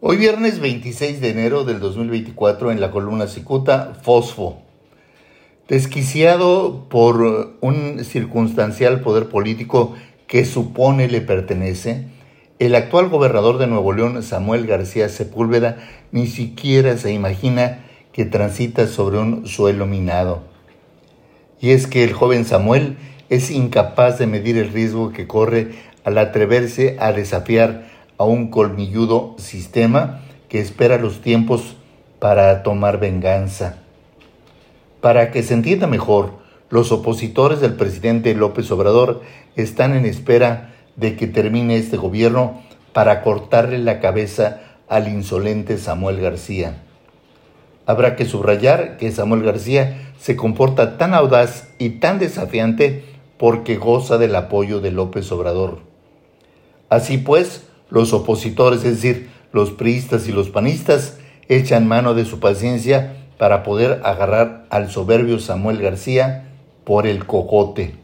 Hoy viernes 26 de enero del 2024 en la columna Cicuta, Fosfo. Desquiciado por un circunstancial poder político que supone le pertenece, el actual gobernador de Nuevo León, Samuel García Sepúlveda, ni siquiera se imagina que transita sobre un suelo minado. Y es que el joven Samuel es incapaz de medir el riesgo que corre al atreverse a desafiar a un colmilludo sistema que espera los tiempos para tomar venganza. Para que se entienda mejor, los opositores del presidente López Obrador están en espera de que termine este gobierno para cortarle la cabeza al insolente Samuel García. Habrá que subrayar que Samuel García se comporta tan audaz y tan desafiante porque goza del apoyo de López Obrador. Así pues, los opositores, es decir, los priistas y los panistas, echan mano de su paciencia para poder agarrar al soberbio Samuel García por el cocote.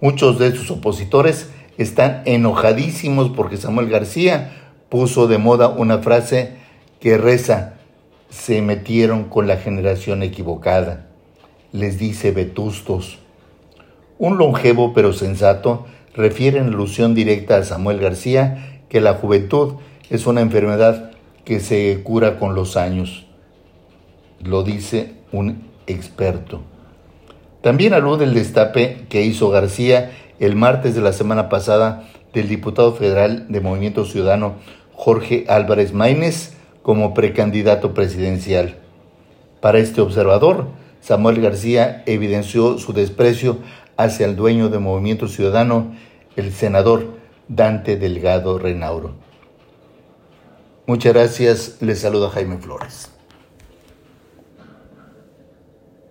Muchos de sus opositores están enojadísimos porque Samuel García puso de moda una frase que reza, se metieron con la generación equivocada. Les dice vetustos. Un longevo pero sensato refiere en alusión directa a Samuel García que la juventud es una enfermedad que se cura con los años. Lo dice un experto. También alude el destape que hizo García el martes de la semana pasada del diputado federal de Movimiento Ciudadano Jorge Álvarez Maínez como precandidato presidencial. Para este observador, Samuel García evidenció su desprecio hacia el dueño de Movimiento Ciudadano, el senador Dante Delgado Renauro. Muchas gracias, les saluda Jaime Flores.